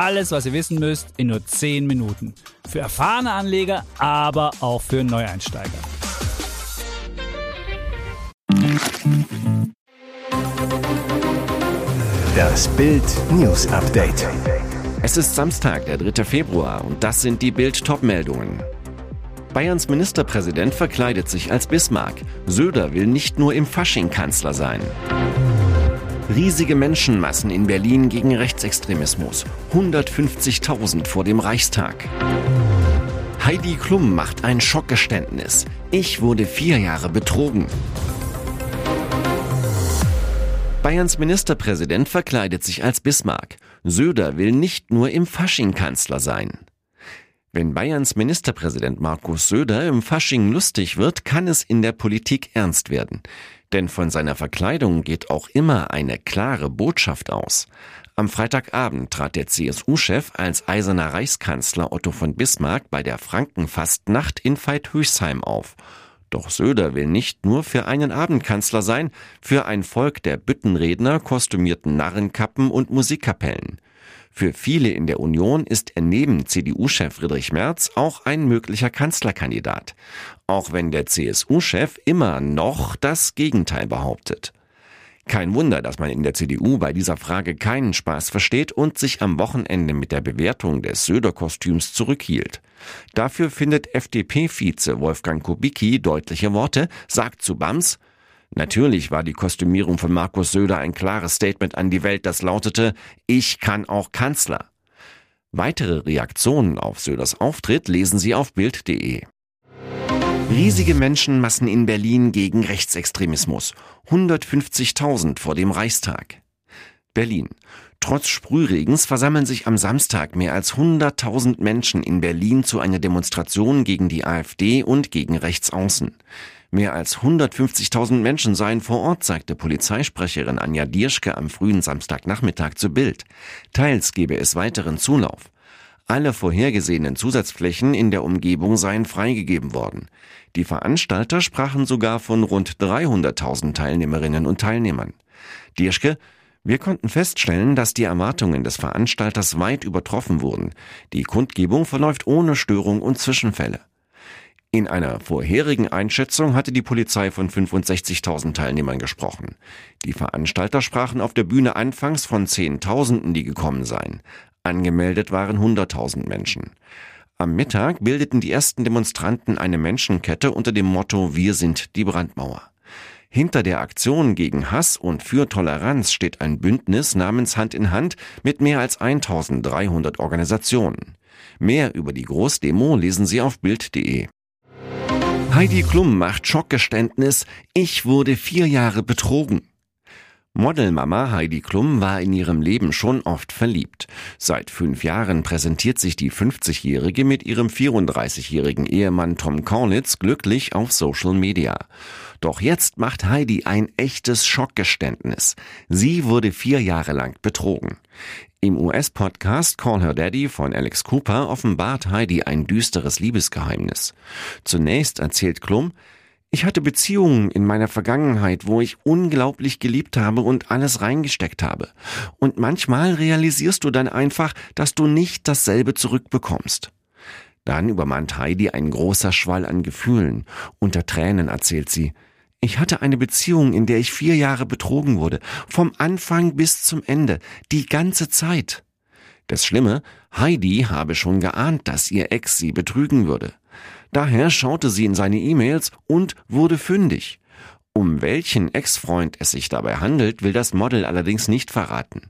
Alles, was ihr wissen müsst, in nur 10 Minuten. Für erfahrene Anleger, aber auch für Neueinsteiger. Das Bild News Update. Es ist Samstag, der 3. Februar und das sind die Bild Topmeldungen. Bayerns Ministerpräsident verkleidet sich als Bismarck. Söder will nicht nur im Fasching Kanzler sein. Riesige Menschenmassen in Berlin gegen Rechtsextremismus. 150.000 vor dem Reichstag. Heidi Klum macht ein Schockgeständnis. Ich wurde vier Jahre betrogen. Bayerns Ministerpräsident verkleidet sich als Bismarck. Söder will nicht nur im Fasching Kanzler sein. Wenn Bayerns Ministerpräsident Markus Söder im Fasching lustig wird, kann es in der Politik ernst werden. Denn von seiner Verkleidung geht auch immer eine klare Botschaft aus. Am Freitagabend trat der CSU-Chef als eiserner Reichskanzler Otto von Bismarck bei der Frankenfastnacht in Veit-Höchsheim auf. Doch Söder will nicht nur für einen Abend Kanzler sein, für ein Volk der Büttenredner, kostümierten Narrenkappen und Musikkapellen. Für viele in der Union ist er neben CDU-Chef Friedrich Merz auch ein möglicher Kanzlerkandidat. Auch wenn der CSU-Chef immer noch das Gegenteil behauptet. Kein Wunder, dass man in der CDU bei dieser Frage keinen Spaß versteht und sich am Wochenende mit der Bewertung des Söder-Kostüms zurückhielt. Dafür findet FDP-Vize Wolfgang Kubicki deutliche Worte, sagt zu BAMS, Natürlich war die Kostümierung von Markus Söder ein klares Statement an die Welt, das lautete, ich kann auch Kanzler. Weitere Reaktionen auf Söders Auftritt lesen Sie auf Bild.de. Riesige Menschenmassen in Berlin gegen Rechtsextremismus. 150.000 vor dem Reichstag. Berlin. Trotz Sprühregens versammeln sich am Samstag mehr als 100.000 Menschen in Berlin zu einer Demonstration gegen die AfD und gegen Rechtsaußen. Mehr als 150.000 Menschen seien vor Ort, sagte Polizeisprecherin Anja Dierschke am frühen Samstagnachmittag zu Bild. Teils gebe es weiteren Zulauf. Alle vorhergesehenen Zusatzflächen in der Umgebung seien freigegeben worden. Die Veranstalter sprachen sogar von rund 300.000 Teilnehmerinnen und Teilnehmern. Dierschke, wir konnten feststellen, dass die Erwartungen des Veranstalters weit übertroffen wurden. Die Kundgebung verläuft ohne Störung und Zwischenfälle. In einer vorherigen Einschätzung hatte die Polizei von 65.000 Teilnehmern gesprochen. Die Veranstalter sprachen auf der Bühne anfangs von Zehntausenden, die gekommen seien. Angemeldet waren 100.000 Menschen. Am Mittag bildeten die ersten Demonstranten eine Menschenkette unter dem Motto Wir sind die Brandmauer. Hinter der Aktion gegen Hass und für Toleranz steht ein Bündnis namens Hand in Hand mit mehr als 1300 Organisationen. Mehr über die Großdemo lesen Sie auf Bild.de. Heidi Klum macht Schockgeständnis, ich wurde vier Jahre betrogen. Modelmama Heidi Klum war in ihrem Leben schon oft verliebt. Seit fünf Jahren präsentiert sich die 50-Jährige mit ihrem 34-jährigen Ehemann Tom Cornitz glücklich auf Social Media. Doch jetzt macht Heidi ein echtes Schockgeständnis. Sie wurde vier Jahre lang betrogen. Im US-Podcast Call Her Daddy von Alex Cooper offenbart Heidi ein düsteres Liebesgeheimnis. Zunächst erzählt Klum, ich hatte Beziehungen in meiner Vergangenheit, wo ich unglaublich geliebt habe und alles reingesteckt habe. Und manchmal realisierst du dann einfach, dass du nicht dasselbe zurückbekommst. Dann übermannt Heidi ein großer Schwall an Gefühlen. Unter Tränen erzählt sie, ich hatte eine Beziehung, in der ich vier Jahre betrogen wurde, vom Anfang bis zum Ende, die ganze Zeit. Das Schlimme, Heidi habe schon geahnt, dass ihr Ex sie betrügen würde. Daher schaute sie in seine E-Mails und wurde fündig. Um welchen Ex-Freund es sich dabei handelt, will das Model allerdings nicht verraten.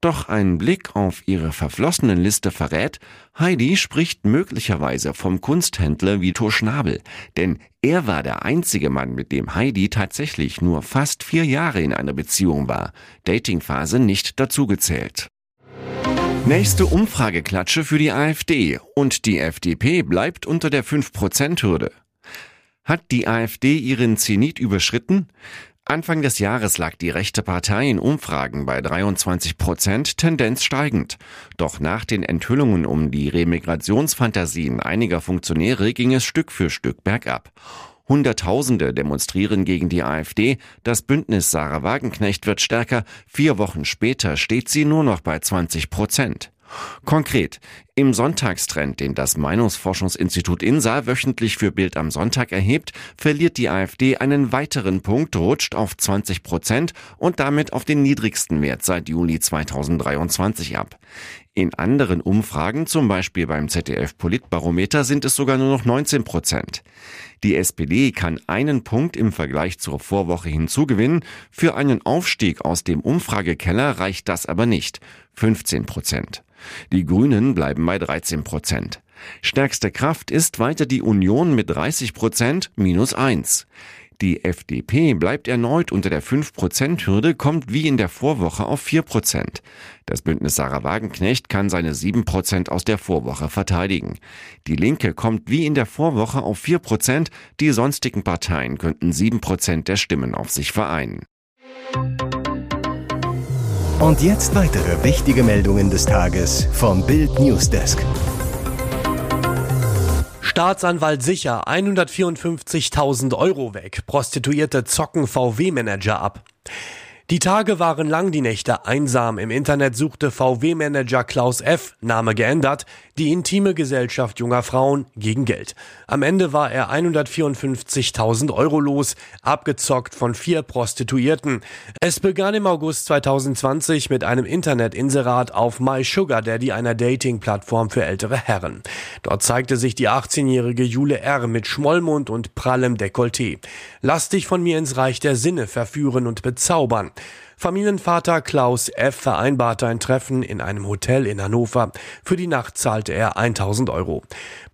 Doch ein Blick auf ihre verflossenen Liste verrät, Heidi spricht möglicherweise vom Kunsthändler Vito Schnabel, denn er war der einzige Mann, mit dem Heidi tatsächlich nur fast vier Jahre in einer Beziehung war, Datingphase nicht dazugezählt. Nächste Umfrageklatsche für die AfD und die FDP bleibt unter der 5%-Hürde. Hat die AfD ihren Zenit überschritten? Anfang des Jahres lag die rechte Partei in Umfragen bei 23 Prozent, Tendenz steigend. Doch nach den Enthüllungen um die Remigrationsfantasien einiger Funktionäre ging es Stück für Stück bergab. Hunderttausende demonstrieren gegen die AfD. Das Bündnis Sarah Wagenknecht wird stärker. Vier Wochen später steht sie nur noch bei 20 Prozent. Konkret, im Sonntagstrend, den das Meinungsforschungsinstitut INSA wöchentlich für Bild am Sonntag erhebt, verliert die AfD einen weiteren Punkt, rutscht auf 20 Prozent und damit auf den niedrigsten Wert seit Juli 2023 ab. In anderen Umfragen, zum Beispiel beim ZDF Politbarometer, sind es sogar nur noch 19 Prozent. Die SPD kann einen Punkt im Vergleich zur Vorwoche hinzugewinnen. Für einen Aufstieg aus dem Umfragekeller reicht das aber nicht. 15 Prozent. Die Grünen bleiben bei 13 Prozent. Stärkste Kraft ist weiter die Union mit 30 Prozent minus 1. Die FDP bleibt erneut unter der 5%-Hürde, kommt wie in der Vorwoche auf 4%. Das Bündnis Sarah Wagenknecht kann seine 7% aus der Vorwoche verteidigen. Die Linke kommt wie in der Vorwoche auf 4%, die sonstigen Parteien könnten 7% der Stimmen auf sich vereinen. Und jetzt weitere wichtige Meldungen des Tages vom Bild Newsdesk. Staatsanwalt sicher 154.000 Euro weg. Prostituierte zocken VW-Manager ab. Die Tage waren lang, die Nächte einsam. Im Internet suchte VW-Manager Klaus F., Name geändert, die intime Gesellschaft junger Frauen gegen Geld. Am Ende war er 154.000 Euro los, abgezockt von vier Prostituierten. Es begann im August 2020 mit einem Internetinserat auf MySugarDaddy, einer Dating-Plattform für ältere Herren. Dort zeigte sich die 18-jährige Jule R. mit Schmollmund und prallem Dekolleté. Lass dich von mir ins Reich der Sinne verführen und bezaubern. Familienvater Klaus F. vereinbarte ein Treffen in einem Hotel in Hannover. Für die Nacht zahlte er 1000 Euro.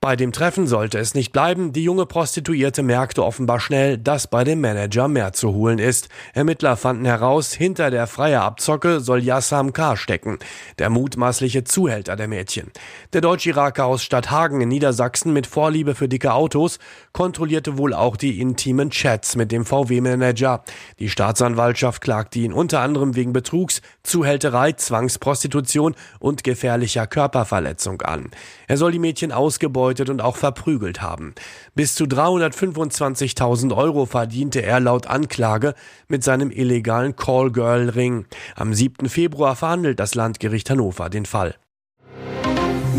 Bei dem Treffen sollte es nicht bleiben. Die junge Prostituierte merkte offenbar schnell, dass bei dem Manager mehr zu holen ist. Ermittler fanden heraus, hinter der freie Abzocke soll Yassam K. stecken, der mutmaßliche Zuhälter der Mädchen. Der Deutsch-Iraker aus Stadthagen in Niedersachsen mit Vorliebe für dicke Autos kontrollierte wohl auch die intimen Chats mit dem VW-Manager. Die Staatsanwaltschaft klagte ihn unter anderem wegen Betrugs, Zuhälterei, Zwangsprostitution und gefährlicher Körperverletzung an. Er soll die Mädchen ausgebeutet ausgebeutet und auch verprügelt haben. Bis zu 325.000 Euro verdiente er laut Anklage mit seinem illegalen Callgirl-Ring. Am 7. Februar verhandelt das Landgericht Hannover den Fall.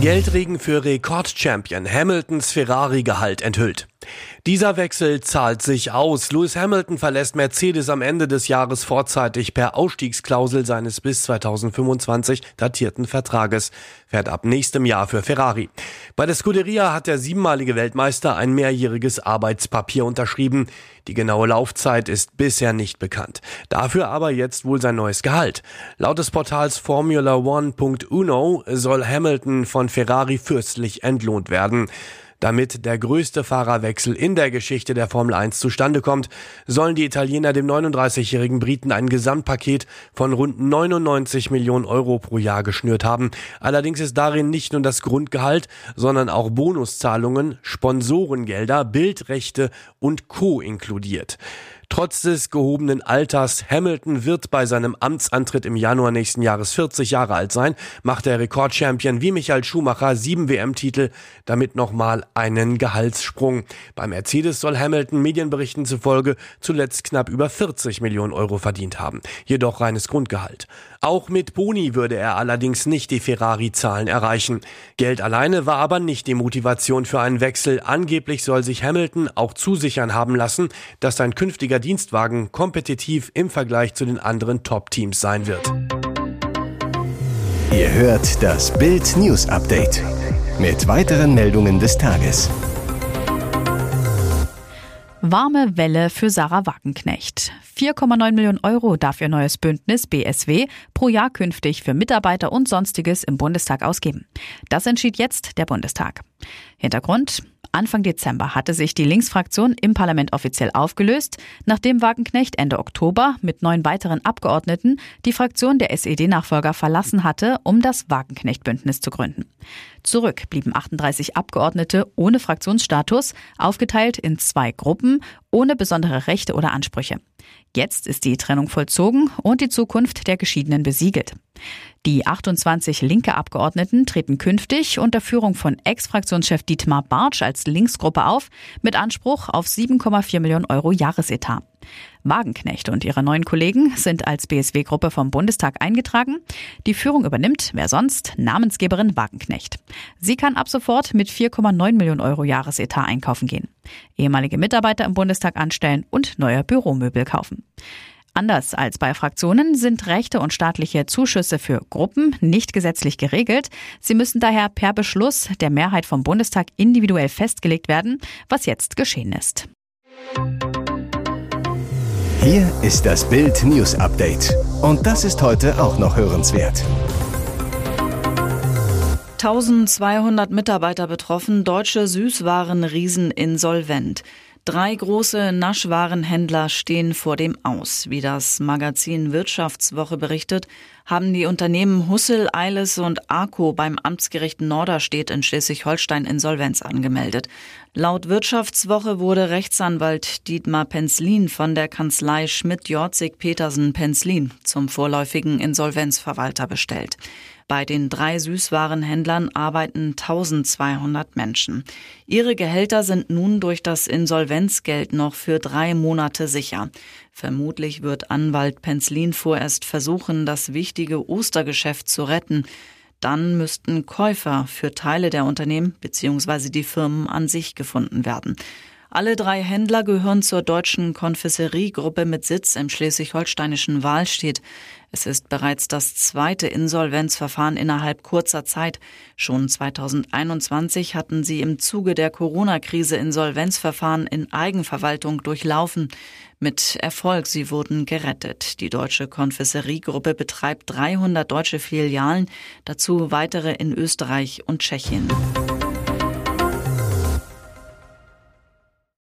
Geldregen für Rekordchampion Hamiltons Ferrari-Gehalt enthüllt. Dieser Wechsel zahlt sich aus. Lewis Hamilton verlässt Mercedes am Ende des Jahres vorzeitig per Ausstiegsklausel seines bis 2025 datierten Vertrages, fährt ab nächstem Jahr für Ferrari. Bei der Scuderia hat der siebenmalige Weltmeister ein mehrjähriges Arbeitspapier unterschrieben. Die genaue Laufzeit ist bisher nicht bekannt. Dafür aber jetzt wohl sein neues Gehalt. Laut des Portals Formula One.uno soll Hamilton von Ferrari fürstlich entlohnt werden. Damit der größte Fahrerwechsel in der Geschichte der Formel 1 zustande kommt, sollen die Italiener dem 39-jährigen Briten ein Gesamtpaket von rund 99 Millionen Euro pro Jahr geschnürt haben. Allerdings ist darin nicht nur das Grundgehalt, sondern auch Bonuszahlungen, Sponsorengelder, Bildrechte und Co. inkludiert. Trotz des gehobenen Alters, Hamilton wird bei seinem Amtsantritt im Januar nächsten Jahres 40 Jahre alt sein, macht der Rekordchampion wie Michael Schumacher sieben WM-Titel, damit nochmal einen Gehaltssprung. Bei Mercedes soll Hamilton Medienberichten zufolge zuletzt knapp über 40 Millionen Euro verdient haben, jedoch reines Grundgehalt. Auch mit Boni würde er allerdings nicht die Ferrari-Zahlen erreichen. Geld alleine war aber nicht die Motivation für einen Wechsel. Angeblich soll sich Hamilton auch zusichern haben lassen, dass sein künftiger Dienstwagen kompetitiv im Vergleich zu den anderen Top-Teams sein wird. Ihr hört das Bild News Update mit weiteren Meldungen des Tages. Warme Welle für Sarah Wagenknecht. 4,9 Millionen Euro darf ihr neues Bündnis BSW pro Jahr künftig für Mitarbeiter und Sonstiges im Bundestag ausgeben. Das entschied jetzt der Bundestag. Hintergrund? Anfang Dezember hatte sich die Linksfraktion im Parlament offiziell aufgelöst, nachdem Wagenknecht Ende Oktober mit neun weiteren Abgeordneten die Fraktion der SED-Nachfolger verlassen hatte, um das Wagenknecht-Bündnis zu gründen. Zurück blieben 38 Abgeordnete ohne Fraktionsstatus, aufgeteilt in zwei Gruppen, ohne besondere Rechte oder Ansprüche. Jetzt ist die Trennung vollzogen und die Zukunft der Geschiedenen besiegelt. Die 28 linke Abgeordneten treten künftig unter Führung von Ex-Fraktionschef Dietmar Bartsch als Linksgruppe auf, mit Anspruch auf 7,4 Millionen Euro Jahresetat. Wagenknecht und ihre neuen Kollegen sind als BSW-Gruppe vom Bundestag eingetragen. Die Führung übernimmt, wer sonst, Namensgeberin Wagenknecht. Sie kann ab sofort mit 4,9 Millionen Euro Jahresetat einkaufen gehen, ehemalige Mitarbeiter im Bundestag anstellen und neue Büromöbel kaufen. Anders als bei Fraktionen sind Rechte und staatliche Zuschüsse für Gruppen nicht gesetzlich geregelt. Sie müssen daher per Beschluss der Mehrheit vom Bundestag individuell festgelegt werden, was jetzt geschehen ist. Hier ist das Bild News Update. Und das ist heute auch noch hörenswert. 1200 Mitarbeiter betroffen, deutsche Süßwarenriesen insolvent. Drei große Naschwarenhändler stehen vor dem Aus. Wie das Magazin Wirtschaftswoche berichtet, haben die Unternehmen Hussel, Eiles und Arco beim Amtsgericht Norderstedt in Schleswig-Holstein Insolvenz angemeldet. Laut Wirtschaftswoche wurde Rechtsanwalt Dietmar Penzlin von der Kanzlei Schmidt-Jorzig-Petersen-Penzlin zum vorläufigen Insolvenzverwalter bestellt. Bei den drei Süßwarenhändlern arbeiten 1200 Menschen. Ihre Gehälter sind nun durch das Insolvenzgeld noch für drei Monate sicher. Vermutlich wird Anwalt Penzlin vorerst versuchen, das wichtige Ostergeschäft zu retten. Dann müssten Käufer für Teile der Unternehmen bzw. die Firmen an sich gefunden werden. Alle drei Händler gehören zur deutschen Konfesseriegruppe mit Sitz im schleswig-holsteinischen Wahlstedt. Es ist bereits das zweite Insolvenzverfahren innerhalb kurzer Zeit. Schon 2021 hatten sie im Zuge der Corona-Krise Insolvenzverfahren in Eigenverwaltung durchlaufen. Mit Erfolg, sie wurden gerettet. Die deutsche Konfesseriegruppe betreibt 300 deutsche Filialen, dazu weitere in Österreich und Tschechien.